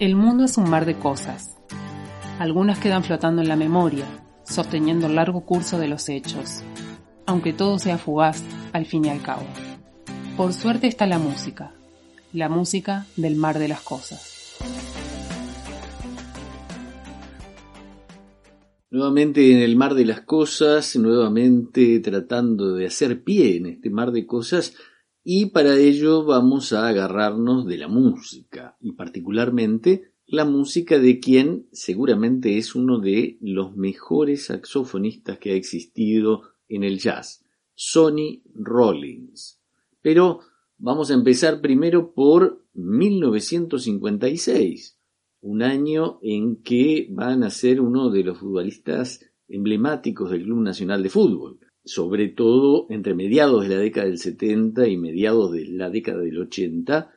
El mundo es un mar de cosas. Algunas quedan flotando en la memoria, sosteniendo el largo curso de los hechos, aunque todo sea fugaz al fin y al cabo. Por suerte está la música, la música del mar de las cosas. Nuevamente en el mar de las cosas, nuevamente tratando de hacer pie en este mar de cosas y para ello vamos a agarrarnos de la música y particularmente la música de quien seguramente es uno de los mejores saxofonistas que ha existido en el jazz, Sonny Rollins. Pero vamos a empezar primero por 1956 un año en que van a ser uno de los futbolistas emblemáticos del Club Nacional de Fútbol, sobre todo entre mediados de la década del 70 y mediados de la década del 80,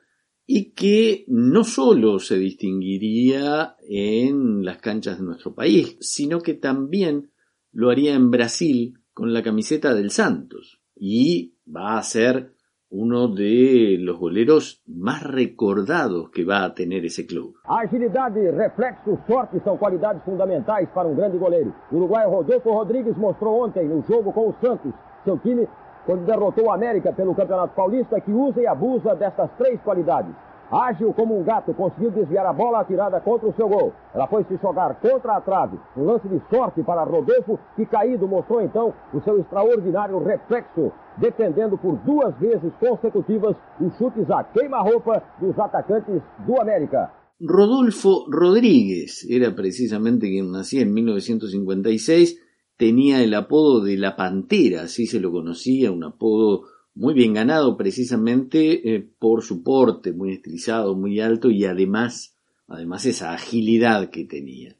y que no solo se distinguiría en las canchas de nuestro país, sino que también lo haría en Brasil con la camiseta del Santos, y va a ser uno de los goleros más recordados que va a tener esse clube. Agilidade, reflexo, sorte são qualidades fundamentais para um grande goleiro. O uruguaio Rodolfo Rodrigues mostrou ontem no jogo com o Santos, seu time, quando derrotou o América pelo Campeonato Paulista, que usa e abusa dessas três qualidades. Ágil como um gato, conseguiu desviar a bola atirada contra o seu gol. Ela foi se jogar contra a trave. Um lance de sorte para Rodolfo, que caído mostrou então o seu extraordinário reflexo, defendendo por duas vezes consecutivas os chutes a queima-roupa dos atacantes do América. Rodolfo Rodríguez era precisamente quien nacía en 1956, tenía el apodo de la Pantera, así se lo conocía, un apodo muy bien ganado precisamente eh, por su porte muy estilizado, muy alto y además, además esa agilidad que tenía.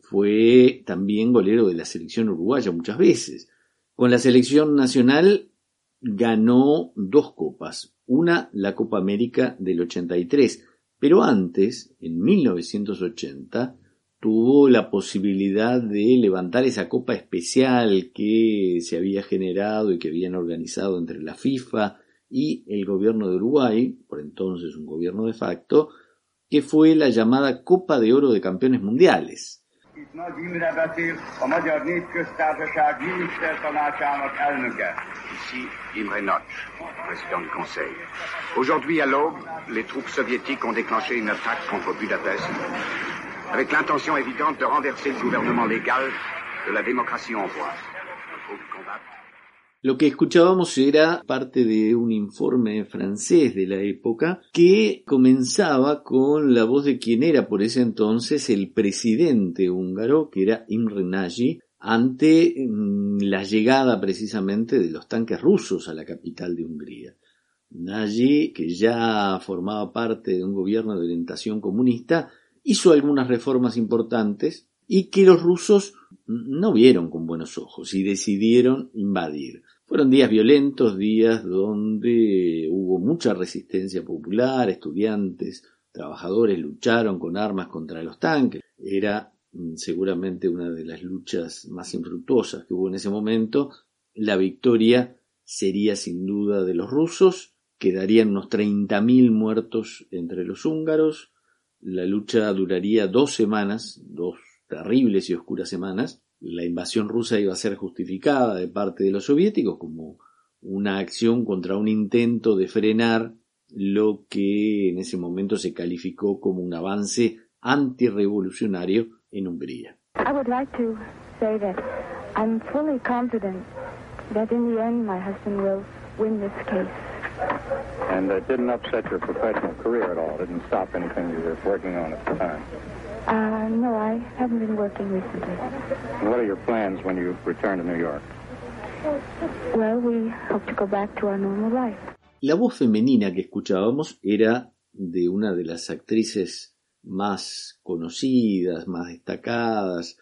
Fue también golero de la selección uruguaya muchas veces. Con la selección nacional ganó dos copas, una la Copa América del 83, pero antes, en 1980, tuvo la posibilidad de levantar esa copa especial que se había generado y que habían organizado entre la FIFA y el gobierno de Uruguay, por entonces un gobierno de facto, que fue la llamada Copa de Oro de Campeones Mundiales. Ici Imre Notch, président du Conseil. Aujourd'hui à l'aube, les troupes soviétiques ont déclenché une attaque contre Budapest avec l'intention évidente de renverser le gouvernement légal de la démocratie. Lo que escuchábamos era parte de un informe francés de la época que comenzaba con la voz de quien era por ese entonces el presidente húngaro, que era Imre Nagy, ante mm, la llegada precisamente de los tanques rusos a la capital de Hungría. Nagy, que ya formaba parte de un gobierno de orientación comunista, hizo algunas reformas importantes y que los rusos no vieron con buenos ojos y decidieron invadir. Fueron días violentos, días donde hubo mucha resistencia popular, estudiantes, trabajadores lucharon con armas contra los tanques. Era mm, seguramente una de las luchas más infructuosas que hubo en ese momento. La victoria sería sin duda de los rusos, quedarían unos 30.000 muertos entre los húngaros, la lucha duraría dos semanas, dos terribles y oscuras semanas. La invasión rusa iba a ser justificada de parte de los soviéticos como una acción contra un intento de frenar lo que en ese momento se calificó como un avance antirrevolucionario en Hungría. I would like to say that I'm fully confident that in the end my husband will win this case. And it didn't upset your professional career at all? It didn't stop anything you were working on at the time? Uh, no, I haven't been working recently. And what are your plans when you return to New York? Well, we hope to go back to our normal life. La voz femenina que escuchábamos era de una de las actrices más conocidas, más destacadas,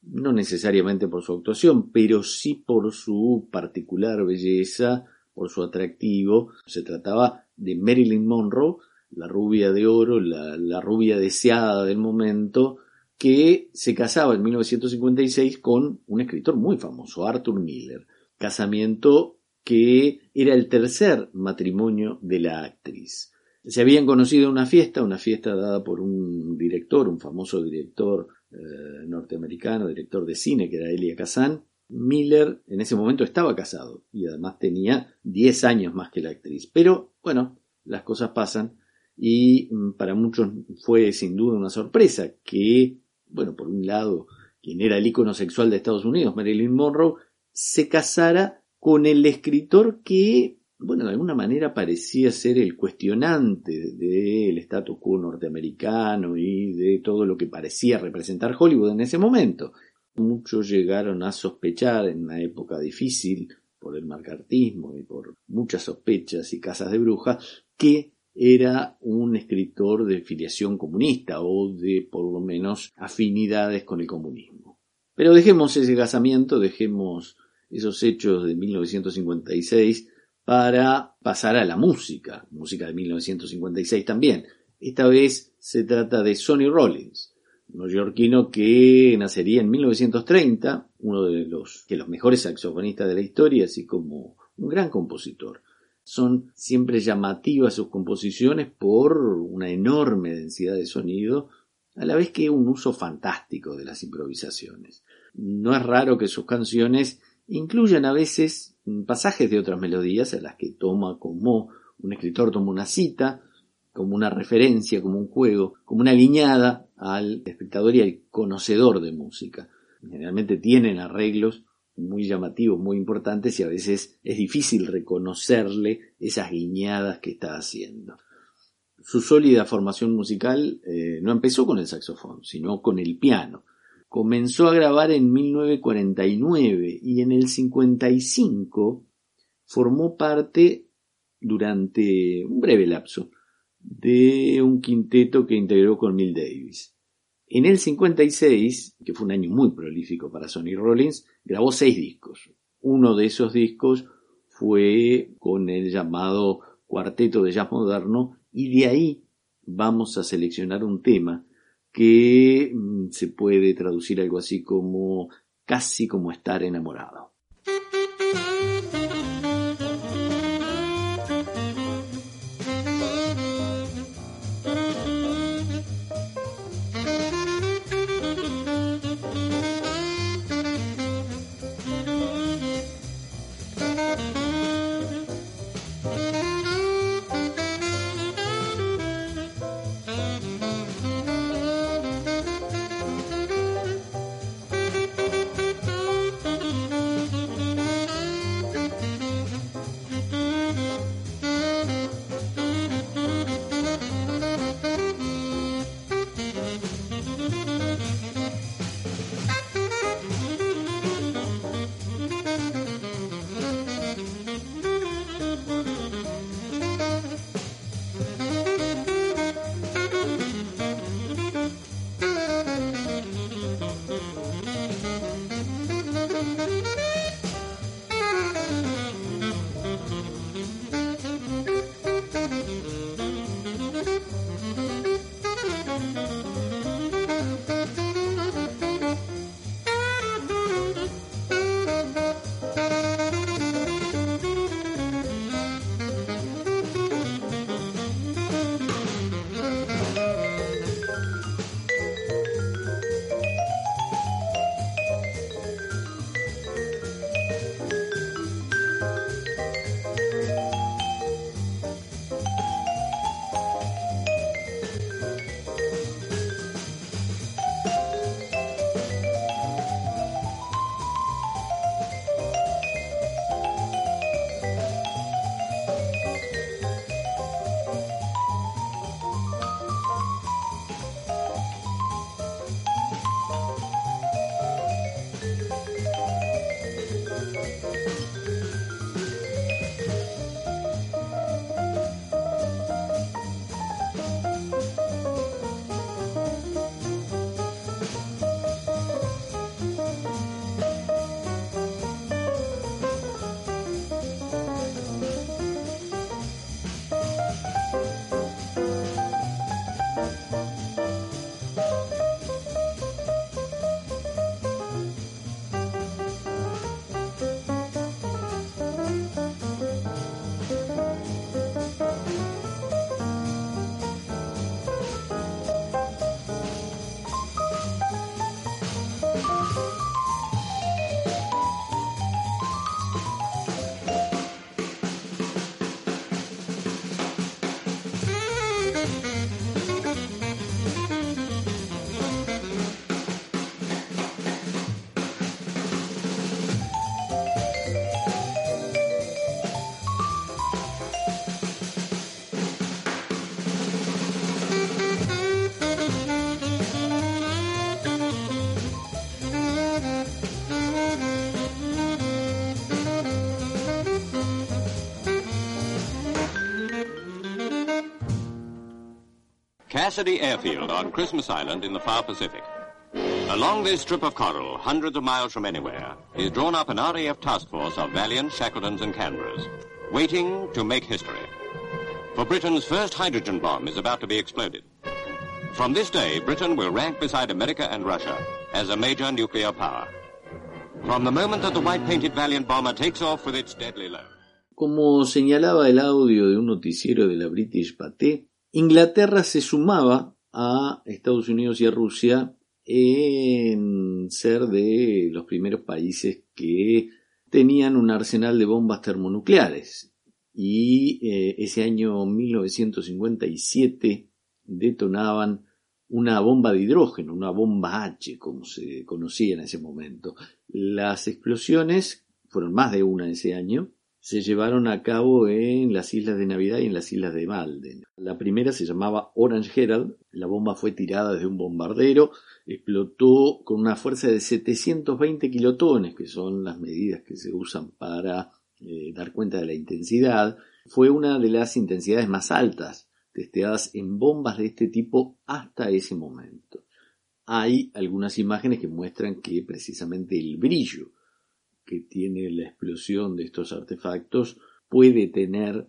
no necesariamente por su actuación, pero sí por su particular belleza por su atractivo. Se trataba de Marilyn Monroe, la rubia de oro, la, rubia deseada del momento, que se casaba en 1956 con un escritor muy famoso, Arthur Miller. Casamiento que era el tercer matrimonio de la actriz. Se habían conocido en una fiesta, una fiesta dada por un director, un famoso director eh, norteamericano, director de cine, que era Elia Kazan. Miller en ese momento estaba casado y además tenía 10 años más que la actriz. Pero bueno, las cosas pasan y mm, para muchos fue sin duda una sorpresa que, bueno, por un lado, quien era el ícono sexual de Estados Unidos, Marilyn Monroe, se casara con el escritor que bueno, de alguna manera parecía ser el cuestionante del status quo norteamericano y de todo lo que parecía representar Hollywood en ese momento. Muchos llegaron a sospechar en una época difícil por el marcartismo y por muchas sospechas y casas de brujas que era un escritor de filiación comunista o de por lo menos afinidades con el comunismo. Pero dejemos ese casamiento, dejemos esos hechos de 1956 para pasar a la música, música de 1956 también. Esta vez se trata de Sonny Rollins, neoyorquino que nacería en 1930, uno de los, que los mejores saxofonistas de la historia, así como un gran compositor. Son siempre llamativas sus composiciones por una enorme densidad de sonido, a la vez que un uso fantástico de las improvisaciones. No es raro que sus canciones incluyan a veces pasajes de otras melodías a las que toma como un escritor toma una cita, como una referencia, como un juego, como una guiñada al espectador y al conocedor de música. Generalmente tienen arreglos muy llamativos, muy importantes y a veces es difícil reconocerle esas guiñadas que está haciendo. Su sólida formación musical eh, no empezó con el saxofón, sino con el piano comenzó a grabar en 1949 y en el 55 formó parte durante un breve lapso de un quinteto que integró con Neil Davis. En el 56, que fue un año muy prolífico para Sonny Rollins, grabó seis discos. Uno de esos discos fue con el llamado Cuarteto de Jazz Moderno y de ahí vamos a seleccionar un tema que mm, se puede traducir algo así como casi como estar enamorado. Cassidy Airfield on Christmas Island in the far Pacific. Along this strip of coral, hundreds of miles from anywhere, is drawn up an RAF task force of valiant Shackletons and Canberras, waiting to make history. For Britain's first hydrogen bomb is about to be exploded. From this day, Britain will rank beside America and Russia as a major nuclear power. From the moment that the white-painted Valiant bomber takes off with its deadly load. Como señalaba el audio de un noticiero de la British Pathé, Inglaterra se sumaba a Estados Unidos y a Rusia en ser de los primeros países que tenían un arsenal de bombas termonucleares. Y eh, ese año 1957 detonaban una bomba de hidrógeno, una bomba H, como se conocía en ese momento. Las explosiones, fueron más de una ese año, se llevaron a cabo en las islas de Navidad y en las islas de Malden. La primera se llamaba Orange Herald, la bomba fue tirada desde un bombardero, explotó con una fuerza de 720 kilotones, que son las medidas que se usan para eh, dar cuenta de la intensidad, fue una de las intensidades más altas testeadas en bombas de este tipo hasta ese momento. Hay algunas imágenes que muestran que precisamente el brillo que tiene la explosión de estos artefactos puede tener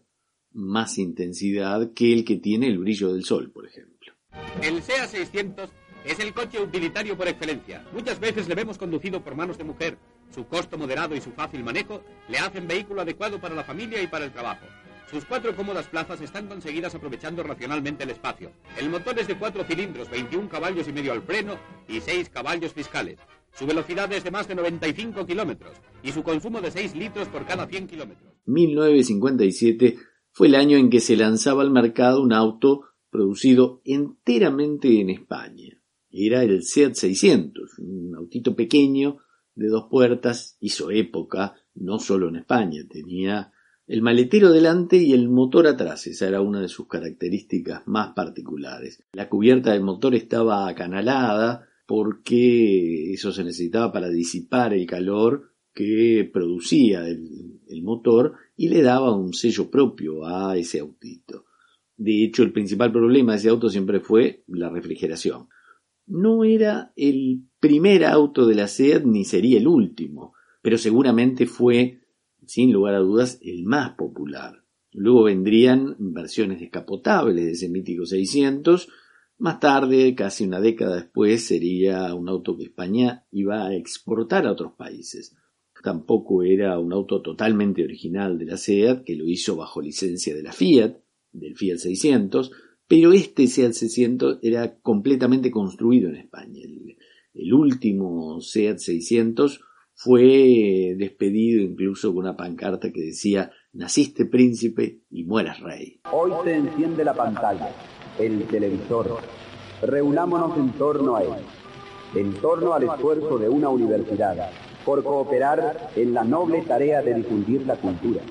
más intensidad que el que tiene el brillo del sol, por ejemplo. El SEA 600 es el coche utilitario por excelencia. Muchas veces le vemos conducido por manos de mujer. Su costo moderado y su fácil manejo le hacen vehículo adecuado para la familia y para el trabajo. Sus cuatro cómodas plazas están conseguidas aprovechando racionalmente el espacio. El motor es de cuatro cilindros, 21 caballos y medio al freno y 6 caballos fiscales. Su velocidad es de más de 95 kilómetros y su consumo de 6 litros por cada 100 kilómetros. 1957 fue el año en que se lanzaba al mercado un auto producido enteramente en España. Era el Seat 600, un autito pequeño de dos puertas, hizo época, no solo en España, tenía el maletero delante y el motor atrás, esa era una de sus características más particulares. La cubierta del motor estaba acanalada porque eso se necesitaba para disipar el calor que producía el, motor y le daba un sello propio a ese autito. De hecho, el principal problema de ese auto siempre fue la refrigeración. No era el primer auto de la SEAT ni sería el último, pero seguramente fue sin lugar a dudas, el más popular. Luego vendrían versiones descapotables de ese mítico 600. Más tarde, casi una década después, sería un auto que España iba a exportar a otros países. Tampoco era un auto totalmente original de la SEAT, que lo hizo bajo licencia de la Fiat, del Fiat 600, pero este Seat 600 era completamente construido en España. El, último Seat 600 fue despedido incluso con una pancarta que decía Naciste príncipe y mueras rey. Hoy se enciende la pantalla, el televisor. Reunámonos en torno a él, en torno al esfuerzo de una universidad, por cooperar en la noble tarea de difundir la cultura.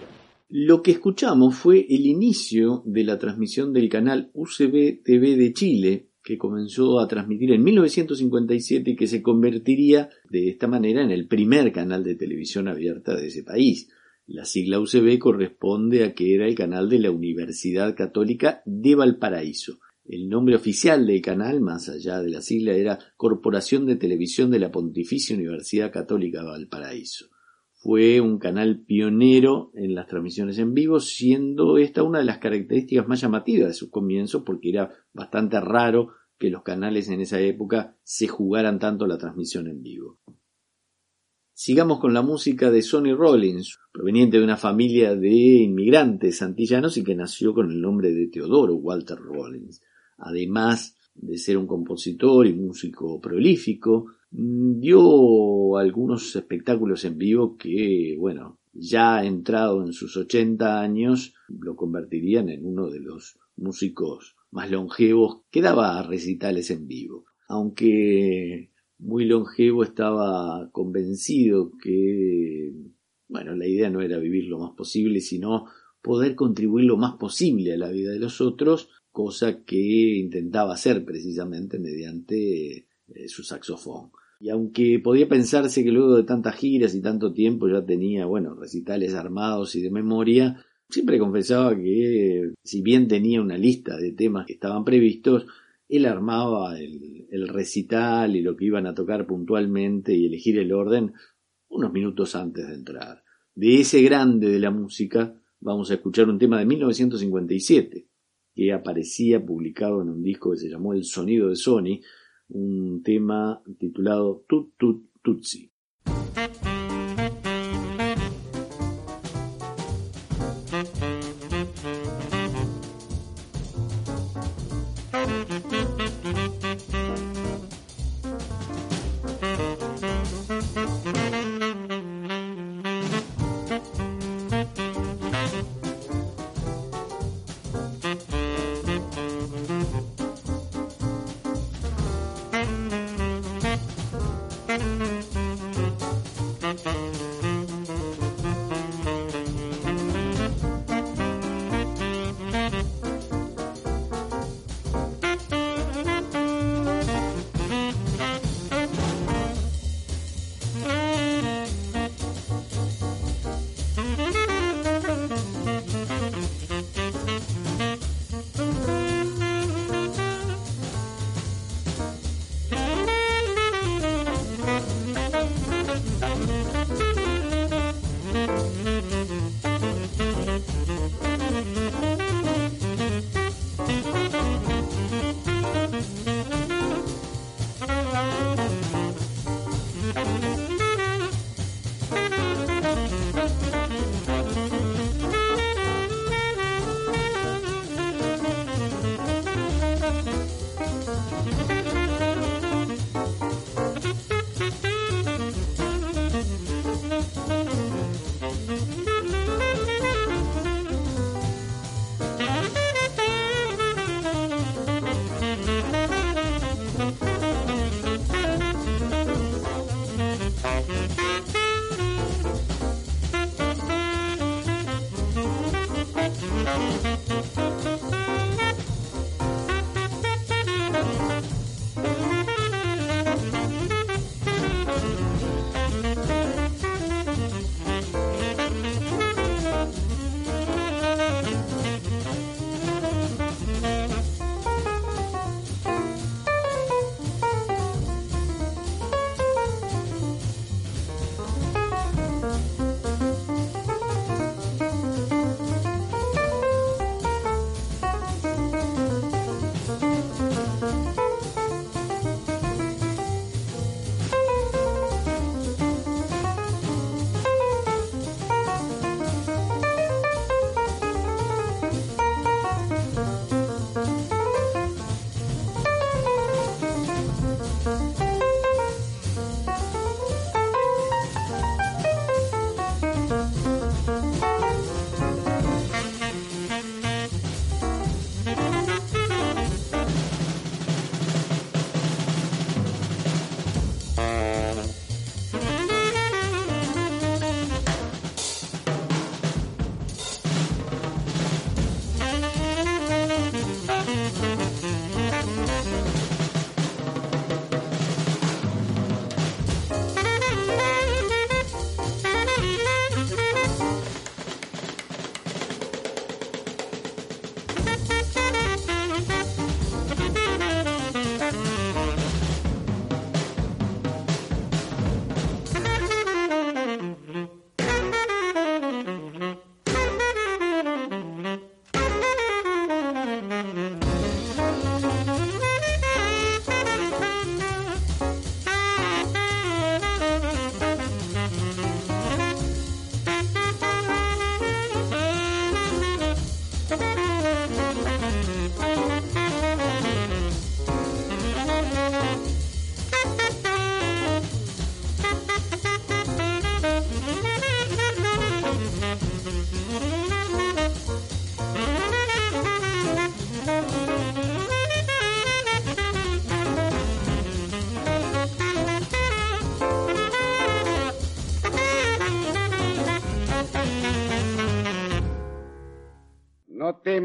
Lo que escuchamos fue el inicio de la transmisión del canal UCB TV de Chile, que comenzó a transmitir en 1957 y que se convertiría de esta manera en el primer canal de televisión abierta de ese país. La sigla UCB corresponde a que era el canal de la Universidad Católica de Valparaíso. El nombre oficial del canal, más allá de la sigla, era Corporación de Televisión de la Pontificia Universidad Católica de Valparaíso. Fue un canal pionero en las transmisiones en vivo, siendo esta una de las características más llamativas de sus comienzos, porque era bastante raro que los canales en esa época se jugaran tanto la transmisión en vivo. Sigamos con la música de Sonny Rollins, proveniente de una familia de inmigrantes antillanos y que nació con el nombre de Teodoro Walter Rollins. Además de ser un compositor y músico prolífico, dio algunos espectáculos en vivo que, bueno, ya entrado en sus 80 años, lo convertirían en uno de los músicos más longevos que daba recitales en vivo. Aunque muy longevo estaba convencido que, bueno, la idea no era vivir lo más posible, sino poder contribuir lo más posible a la vida de los otros, cosa que intentaba hacer precisamente mediante eh, su saxofón. Y aunque podía pensarse que luego de tantas giras y tanto tiempo ya tenía, bueno, recitales armados y de memoria, siempre confesaba que si bien tenía una lista de temas que estaban previstos, él armaba el, recital y lo que iban a tocar puntualmente y elegir el orden unos minutos antes de entrar. De ese grande de la música vamos a escuchar un tema de 1957 que aparecía publicado en un disco que se llamó El Sonido de Sony, un tema titulado Tut Tut Tutsi.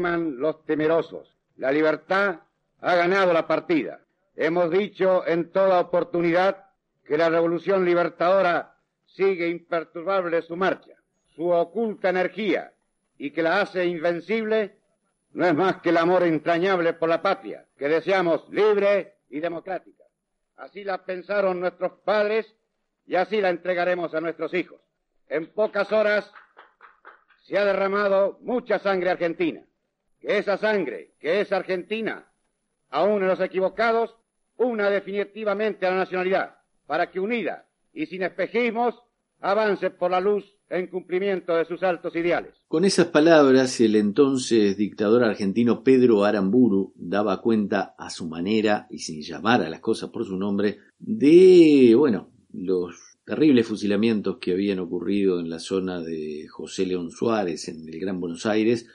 Teman los temerosos. La libertad ha ganado la partida. Hemos dicho en toda oportunidad que la revolución libertadora sigue imperturbable su marcha, su oculta energía y que la hace invencible no es más que el amor entrañable por la patria, que deseamos libre y democrática. Así la pensaron nuestros padres y así la entregaremos a nuestros hijos. En pocas horas se ha derramado mucha sangre argentina. Que esa sangre, que es argentina, aún en los equivocados, una definitivamente a la nacionalidad, para que unida y sin espejismos avance por la luz en cumplimiento de sus altos ideales. Con esas palabras, el entonces dictador argentino Pedro Aramburu daba cuenta a su manera y sin llamar a las cosas por su nombre de, bueno, los terribles fusilamientos que habían ocurrido en la zona de José León Suárez en el Gran Buenos Aires,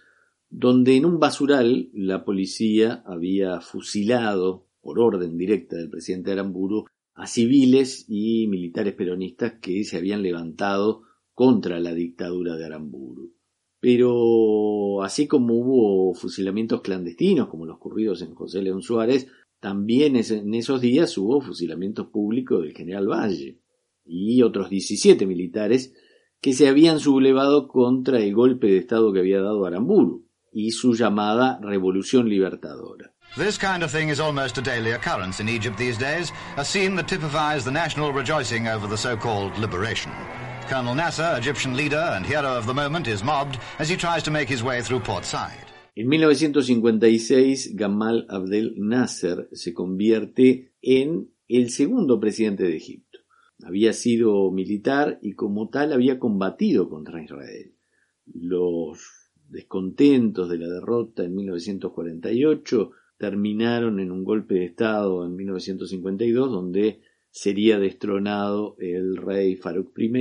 donde en un basural la policía había fusilado por orden directa del presidente Aramburu a civiles y militares peronistas que se habían levantado contra la dictadura de Aramburu. Pero así como hubo fusilamientos clandestinos, como los ocurridos en José León Suárez, también en esos días hubo fusilamientos públicos del general Valle y otros 17 militares que se habían sublevado contra el golpe de Estado que había dado Aramburu y su llamada Revolución Libertadora. This kind of thing is almost a daily occurrence in Egypt these days, a scene that typifies the national rejoicing over the so-called liberation. Colonel Nasser, Egyptian leader and hero of the moment, is mobbed as he tries to make his way through Port Said. En 1956, Gamal Abdel Nasser se convierte en el segundo presidente de Egipto. Había sido militar y como tal había combatido contra Israel. Los descontentos de la derrota en 1948 terminaron en un golpe de Estado en 1952 donde sería destronado el rey Farouk I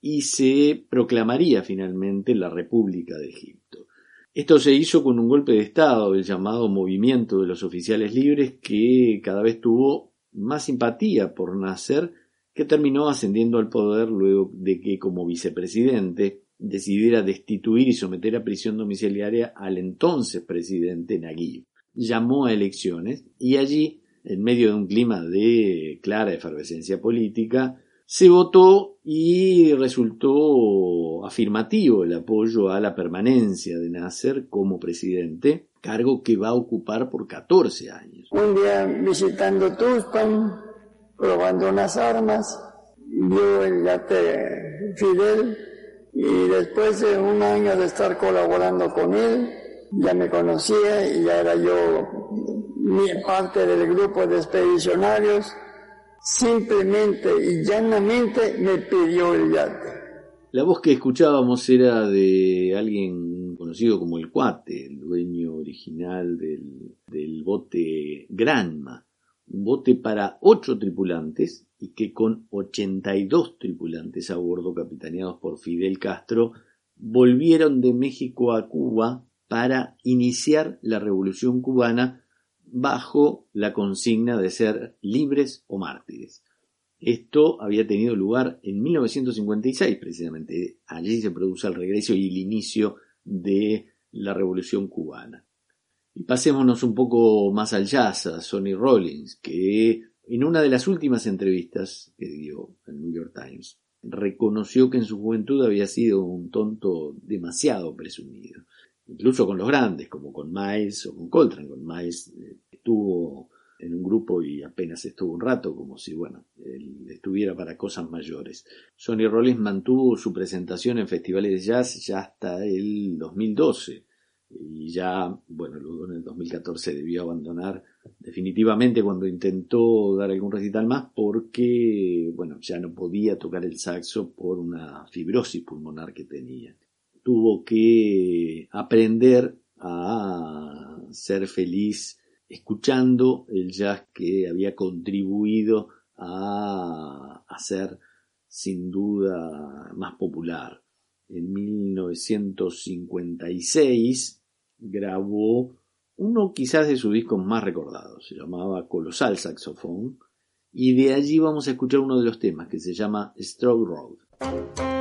y se proclamaría finalmente la República de Egipto. Esto se hizo con un golpe de Estado, el llamado Movimiento de los Oficiales Libres, que cada vez tuvo más simpatía por Nasser, que terminó ascendiendo al poder luego de que como vicepresidente decidiera destituir y someter a prisión domiciliaria al entonces presidente Naguib llamó a elecciones y allí, en medio de un clima de clara efervescencia política, se votó y resultó afirmativo el apoyo a la permanencia de Nasser como presidente, cargo que va a ocupar por 14 años. Un día visitando Tucson, probando unas armas, vio el yate Fidel y después de un año de estar colaborando con él, ya me conocía y ya era yo parte del grupo de expedicionarios, simplemente y llanamente me pidió el yate. La voz que escuchábamos era de alguien conocido como el Cuate, el dueño original del, del bote Granma, un bote para ocho tripulantes y que con 82 tripulantes a bordo capitaneados por Fidel Castro volvieron de México a Cuba para iniciar la revolución cubana bajo la consigna de ser libres o mártires. Esto había tenido lugar en 1956, precisamente. Allí se produce el regreso y el inicio de la revolución cubana. Y pasémonos un poco más al a Sonny Rollins, que en una de las últimas entrevistas que dio el New York Times, reconoció que en su juventud había sido un tonto demasiado presumido incluso con los grandes, como con Miles o con Coltrane. Con Miles eh, estuvo en un grupo y apenas estuvo un rato, como si, bueno, él estuviera para cosas mayores. Sonny Rollins mantuvo su presentación en festivales de jazz ya hasta el 2012 y ya, bueno, luego en el 2014 debió abandonar definitivamente cuando intentó dar algún recital más porque, bueno, ya no podía tocar el saxo por una fibrosis pulmonar que tenía tuvo que aprender a ser feliz escuchando el jazz que había contribuido a hacer sin duda más popular. En 1956 grabó uno quizás de sus discos más recordados, se llamaba Colosal Saxofón, y de allí vamos a escuchar uno de los temas que se llama Stroke Road.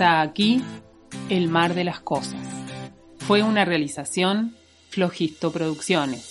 Hasta aquí, El mar de las cosas. Fue una realización Flogisto Producciones.